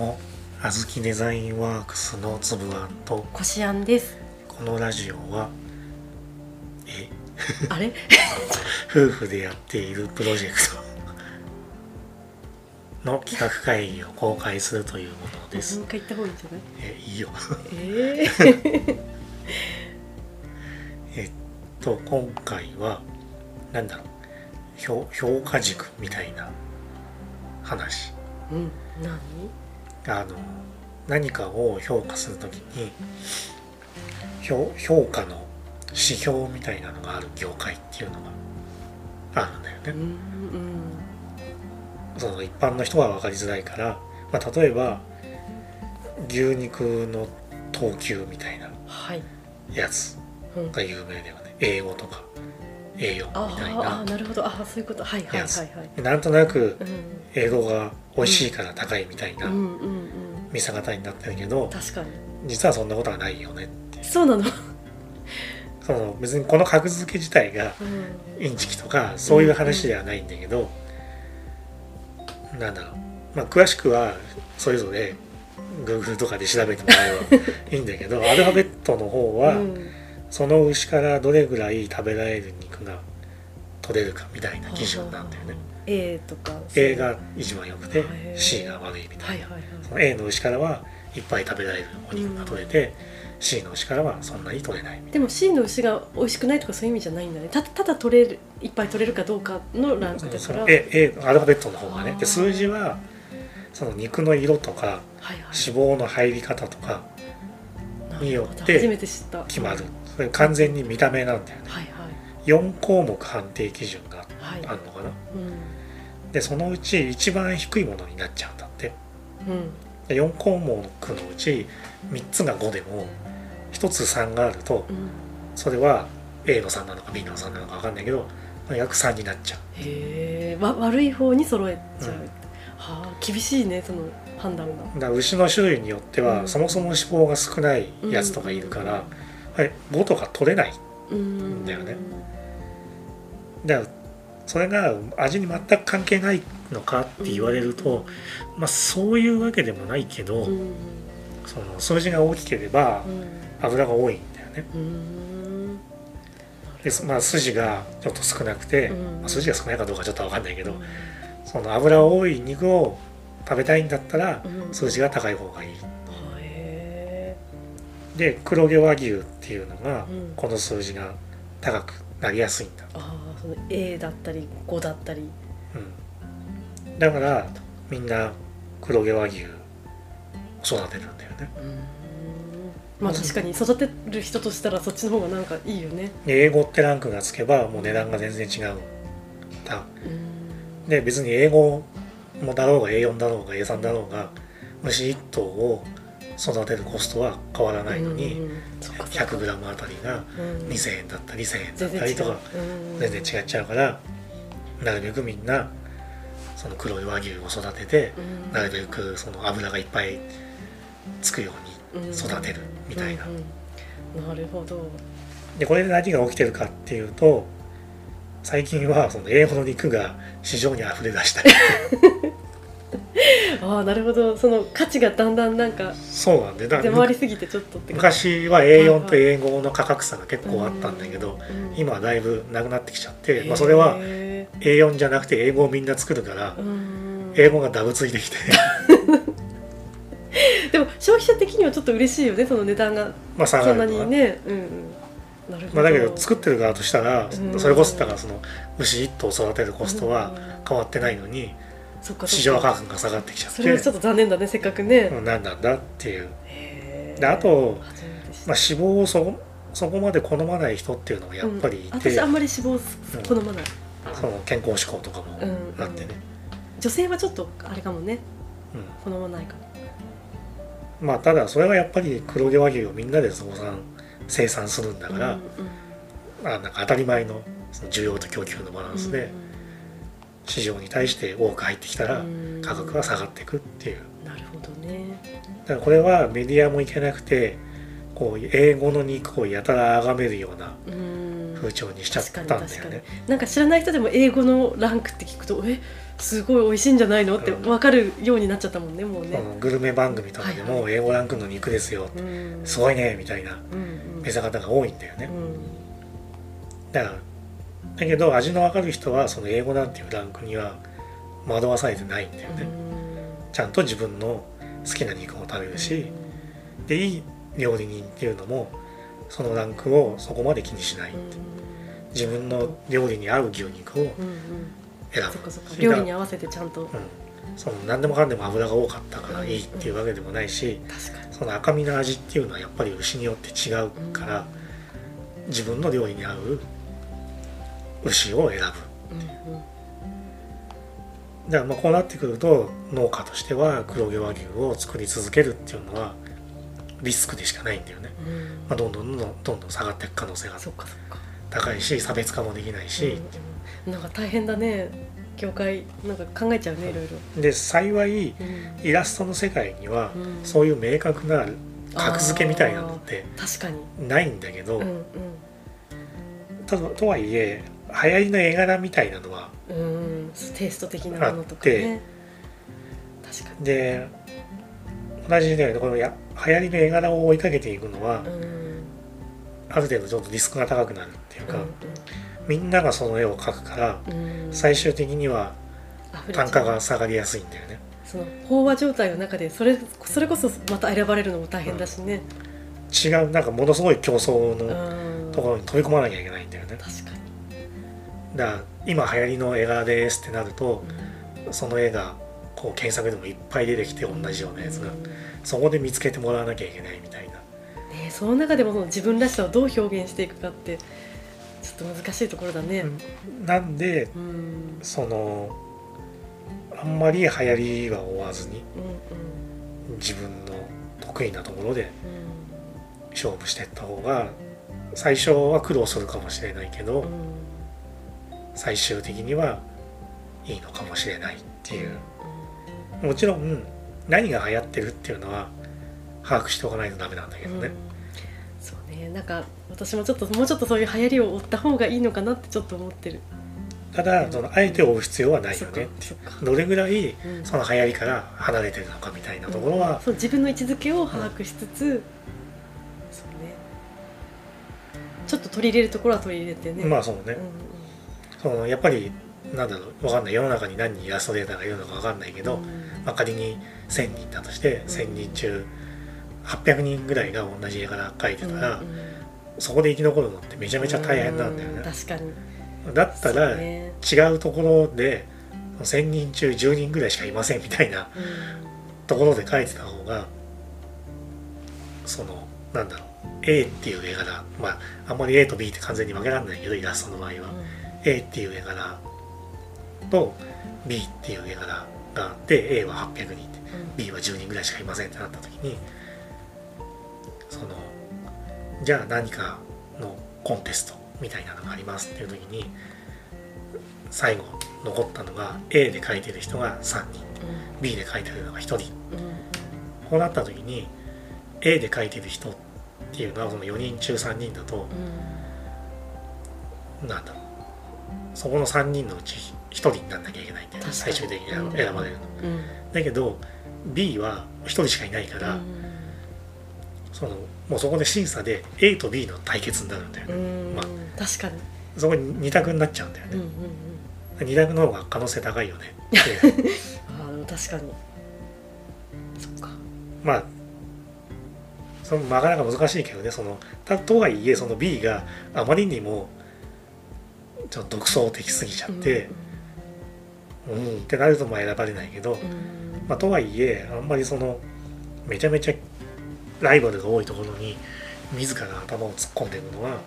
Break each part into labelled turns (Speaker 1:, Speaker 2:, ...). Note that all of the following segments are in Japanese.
Speaker 1: もあずきデザインワークスのつぶあんと
Speaker 2: こしあんです。
Speaker 1: このラジオはえ？
Speaker 2: あれ？
Speaker 1: 夫婦でやっているプロジェクト。の企画会議を公開するというものです。
Speaker 2: もう一回言った方がいいんじゃない？
Speaker 1: えいいよ。
Speaker 2: ええ
Speaker 1: えっと今回はなんだろう。評評価軸みたいな話。
Speaker 2: うん。何？
Speaker 1: あの何かを評価するときに評評価の指標みたいなのがある業界っていうのがあるんだよね。
Speaker 2: うんうん。
Speaker 1: その一般の人は分かりづらいから、まあ、例えば牛肉の等級みたいな
Speaker 2: はい、
Speaker 1: やつ
Speaker 2: うん、
Speaker 1: が有名だよね。英語とか A4
Speaker 2: あ
Speaker 1: みたいな。
Speaker 2: なるほど。あーそういうこと。はいはいはい
Speaker 1: やつ。
Speaker 2: はい
Speaker 1: なんとなく
Speaker 2: うん
Speaker 1: 英語が美味しいから高いみたいな
Speaker 2: うん。うんうん
Speaker 1: 見せ方になってるけど
Speaker 2: 確かに。
Speaker 1: 実はそんなことはないよねって。
Speaker 2: そうなの、
Speaker 1: その別にこの格付け自体が
Speaker 2: うん、
Speaker 1: インチキとかそういう話ではないんだけど、なんだろう。まあ詳しくはそれぞれ Google とかで調べてもらえば いいんだけどアルファベットの方は、
Speaker 2: うん。
Speaker 1: その牛からどれぐらい食べられる肉が取れるかみたいな基準なんだよね。
Speaker 2: A とか
Speaker 1: A が一番良くて C が悪いみたな、
Speaker 2: はいいはいはい。
Speaker 1: その A の牛からはいっぱい食べられるお肉が取れて、C の牛からはそんなに取れない
Speaker 2: でも C の牛が美味しくないとかそういう意味じゃないんだね。たただ取れるいっぱい取れるかどうかのランクだから。
Speaker 1: A, A アルファベットの方がね。で数字はその肉の色とか
Speaker 2: はいはい。
Speaker 1: 脂肪の入り方とかによって
Speaker 2: なるほど初めて知った。
Speaker 1: 決まる。それ完全に見た目なんだよね。
Speaker 2: はいはい
Speaker 1: 4項目判定基準が
Speaker 2: はい。
Speaker 1: あるのかな？
Speaker 2: うん。
Speaker 1: でそのうち一番低いものになっちゃうんだって。
Speaker 2: うん。
Speaker 1: で4項目のうち3つが5でも1つ3があると
Speaker 2: うん。
Speaker 1: それは A の3なのか B の3なのか分かんないけどとにかく3になっちゃう。
Speaker 2: へえわ悪い方に揃えちゃう、
Speaker 1: うん。
Speaker 2: はあ厳しいねその判断が。
Speaker 1: だ牛の種類によっては、
Speaker 2: うん。
Speaker 1: そもそも脂肪が少ないやつとかいるから、はい、5とか取れない。
Speaker 2: うん。
Speaker 1: だよねだからそれが味に全く関係ないのかって言われると、まあそういうわけでもないけど、その数字が大きければ油が多いんだよね。でまあ、筋がちょっと少なくて、
Speaker 2: うん。
Speaker 1: まあ、筋が少ないかどうかちょっと分かんないけど、その油多い肉を食べたいんだったら
Speaker 2: うん。
Speaker 1: 数字が高い方がいい。
Speaker 2: へ
Speaker 1: で黒毛和牛っていうのが
Speaker 2: うん。
Speaker 1: この数字が高くなりやすいんだ。
Speaker 2: ーああその A だったり5だったり。
Speaker 1: うん、だからみんな黒毛和牛を育てるんだよね。
Speaker 2: うん。まあ確かに育てる人としたらそっちの方がなんかいいよね。
Speaker 1: で英語ってランクがつけばもう値段が全然違う。んだ。
Speaker 2: うん。
Speaker 1: で別に英語もだろうが A4 だろうが A3 だろうが虫1頭を育てるコストは変わらないのに、
Speaker 2: うんうんそっかそっか。
Speaker 1: 100g あたりが
Speaker 2: うん。
Speaker 1: 2000円だったり1000円だったりとか
Speaker 2: う。ん
Speaker 1: 全然違っちゃうからなるべくみんなその黒い和牛を育てて
Speaker 2: うん。
Speaker 1: なるべくその油がいっぱいつくように育てるみたいな。
Speaker 2: なるほど。
Speaker 1: でこれで何が起きてるかっていうと最近はその英語の肉が市場に溢れ出したり
Speaker 2: ああなるほど。その価値がだんだんなんか
Speaker 1: そうなんでだ
Speaker 2: 出回りすぎてちょっとって
Speaker 1: 昔は A4 と英語の価格差が結構あったんだけど
Speaker 2: うん。
Speaker 1: 今はだいぶなくなってきちゃって、まあ、それは
Speaker 2: へ
Speaker 1: A4 じゃなくて英語をみんな作るから
Speaker 2: ーうん
Speaker 1: 英語がダブついてきて。
Speaker 2: でも消費者的にはちょっと嬉しいよねその値段が。
Speaker 1: まあ下
Speaker 2: そんなにね。うんうん。
Speaker 1: まあ、だけど作ってる側としたら
Speaker 2: うん。
Speaker 1: それこそだからその牛1頭育てるコストは変わってないのに市場価格が下がってきちゃっ
Speaker 2: それはちょ
Speaker 1: て
Speaker 2: っと残念だねせっかくね、
Speaker 1: うん何なんだっていう。であとまあ、脂肪をそそこまで好まない人っていうのがやっぱりい
Speaker 2: うん。
Speaker 1: て、
Speaker 2: 私あんまり脂肪好まない、
Speaker 1: その健康志向とかも
Speaker 2: うん
Speaker 1: あってね、
Speaker 2: 女性はちょっとあれかもね。
Speaker 1: うん。
Speaker 2: 好まないかも。
Speaker 1: まあただそれはやっぱり黒毛和牛をみんなで増産生産するんだから、
Speaker 2: うんうん。
Speaker 1: まあ、なんか当たり前のその需要と供給のバランスで市場に対して多く入ってきたら
Speaker 2: うん。
Speaker 1: 価格が下がっていくっていう。
Speaker 2: なるほどね。
Speaker 1: だからこれはメディアもいけなくてこう英語の肉をやたら崇めるような
Speaker 2: うん。
Speaker 1: 風潮にしちゃったんだよね。
Speaker 2: なんか知らない人でも英語のランクって聞くとえすごい美味しいんじゃないの？って分かるようになっちゃったもんねもうね、
Speaker 1: うんグルメ番組とかで
Speaker 2: はい
Speaker 1: も英語ランクの肉ですよ、
Speaker 2: うん。
Speaker 1: すごいねみたいな
Speaker 2: うんうん。
Speaker 1: 見せ方が多いんだよね。
Speaker 2: うん。
Speaker 1: だからだけど味の分かる人はその英語なんていうランクには惑わされてないんだよね。ちゃんと自分の好きな肉を食べるし、でいい料理人っていうのもそのランクをそこまで気にしない、自分の料理に合う牛肉を選ぶ。
Speaker 2: 料理に合わせてちゃんと。
Speaker 1: うん、その何でもかんでも油が多かったからいいっていうわけでもないし、その赤身の味っていうのはやっぱり牛によって違うから、自分の料理に合う牛を選ぶ。
Speaker 2: うんうん。
Speaker 1: だからまあこうなってくると農家としては黒毛和牛を作り続けるっていうのはリスクでしかないんだよね、
Speaker 2: うん。
Speaker 1: まあ、どんどんどんどんどん下がっていく可能性が高いし差別化もできないし、
Speaker 2: うんなんか大変だね。業界なんか考えちゃうねいろいろ。
Speaker 1: で幸い
Speaker 2: うん。
Speaker 1: イラストの世界には
Speaker 2: うん。
Speaker 1: そういう明確な格付けみたいなのって
Speaker 2: 確かに。
Speaker 1: ないんだけど、
Speaker 2: うん。
Speaker 1: ただとはいえ流行りの絵柄みたいなのは
Speaker 2: うんうんテイスト的なものとかね。確か
Speaker 1: で同じでこのや流行りの絵柄を追いかけていくのは
Speaker 2: にうん。
Speaker 1: ある程度ちょっとリスクが高くなるっていうか、
Speaker 2: うん
Speaker 1: みんながその絵を描くから
Speaker 2: うん。うん
Speaker 1: 最終的には単価が下がりやすいんだよね。
Speaker 2: その飽和状態の中でそれそれこそまた選ばれるのも大変だしね。
Speaker 1: 違うなんかものすごい競争
Speaker 2: う
Speaker 1: の
Speaker 2: ん。
Speaker 1: ところに飛び込まなきゃいけないんだよね。
Speaker 2: 確かに
Speaker 1: だ今流行りの絵柄ですってなると
Speaker 2: うん。
Speaker 1: その絵がこう検索でもいっぱい出てきて同じようなやつが
Speaker 2: うん
Speaker 1: そこで見つけてもらわなきゃいけないみたいな。
Speaker 2: ね、その中でもその自分らしさをどう表現していくかってちょっと難しいところだね。
Speaker 1: なんで
Speaker 2: うん、うん、
Speaker 1: そのあんまり流行りは追わずに
Speaker 2: うん、
Speaker 1: 自分の得意なところで
Speaker 2: うん、
Speaker 1: 勝負していった方が最初は苦労するかもしれないけど、
Speaker 2: うん、
Speaker 1: 最終的にはいいのかもしれないっていう。もちろん何が流行ってるっていうのは把握しておかないとダメなんだけどね、
Speaker 2: うん。そうね、なんか私もちょっともうちょっとそういう流行りを追った方がいいのかなってちょっと思ってる。
Speaker 1: ただそのあえて追う必要はないよねどれぐらい
Speaker 2: うん。
Speaker 1: その流行りから離れてるのかみたいなところは、
Speaker 2: そう自分の位置づけを把握しつつ、そうね。ちょっと取り入れるところは取り入れてね。
Speaker 1: まあそうね、
Speaker 2: うん
Speaker 1: そのやっぱりなんだろうわかんない。世の中に何人イラストレーターがいるのかわかんないけど、
Speaker 2: うん
Speaker 1: まあ、仮に1,000人だとして1,000人中800人ぐらいが同じ絵柄描いてたら、そこで生き残るのってめちゃめちゃ大変なんだよ
Speaker 2: う
Speaker 1: ね。
Speaker 2: 確かに。
Speaker 1: だったら違うところで1,000人中10人ぐらいしかいませんみたいな
Speaker 2: うん。
Speaker 1: ところで描いてた方がそのなんだろう A っていう絵柄まああんまり A と B って完全に分けられないけどイラストの場合は、A っていう絵柄と B っていう絵柄があって A は800人って B は10人ぐらいしかいませんってなった時にそのじゃあ何かのコンテストみたいなのがありますっていう時に最後残ったのが A で描いてる人が3人 B で描いてるのが1人。こうなった時に A で描いてる人っていうのはその4人中3人だとなんだろうそこの3人のうち1人になんなきゃいけないんだよ最終的に選ばれるの。
Speaker 2: うんうん
Speaker 1: だけど B は1人しかいないから、そのもうそこで審査で A と B の対決になるんだよね、
Speaker 2: うん
Speaker 1: まあ
Speaker 2: 確かに。
Speaker 1: そこに2択になっちゃうんだよね、
Speaker 2: うんうんうん。
Speaker 1: 2択の方が可能性高いよね
Speaker 2: ああでも確かに。そっか。
Speaker 1: まあそのなかなか難しいけどねそのたとはいえその B があまりにもちょっと独創的すぎちゃって、うん、ってなるとまあ選ばれないけど、
Speaker 2: うん。うん
Speaker 1: まあ、とはいえあんまりそのめちゃめちゃライバルが多いところに自ら頭を突っ込んでいくのは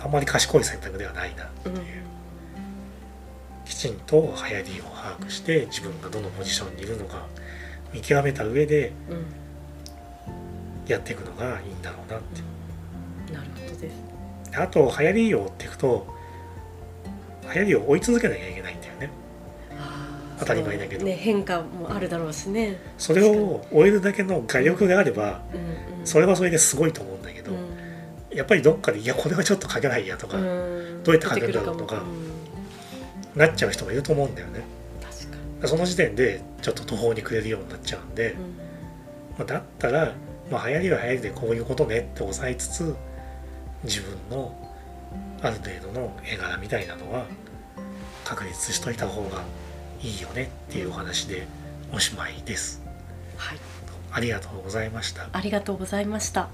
Speaker 1: あんまり賢い選択ではないな
Speaker 2: うんう。ん。
Speaker 1: きちんと流行りを把握して自分がどのポジションにいるのか見極めた上で
Speaker 2: うん。
Speaker 1: やっていくのがいいんだろうなって
Speaker 2: なるほどです。
Speaker 1: あと流行りを追っていくと流行りを追い続けなきゃいけないんだよね。当たり前だけど。
Speaker 2: ね変化もあるだろうしね。
Speaker 1: それを追えるだけの画力があれば
Speaker 2: うんうん。
Speaker 1: それはそれですごいと思うんだけど、
Speaker 2: うん。
Speaker 1: やっぱりどっかでいやこれはちょっと書けないやとか、
Speaker 2: うん。
Speaker 1: どうやって書くんだろうとか
Speaker 2: うん
Speaker 1: なっちゃう人もいると思うんだよね。その時点でちょっと途方に暮れるようになっちゃうんで、
Speaker 2: うん。
Speaker 1: まあ、だったら、まあ、流行りは流行りでこういうことねって抑えつつ自分のある程度の絵柄みたいなのは確立しといた方がいいよねっていうお話でおしまいです。
Speaker 2: はい
Speaker 1: ありがとうございました。
Speaker 2: ありがとうございました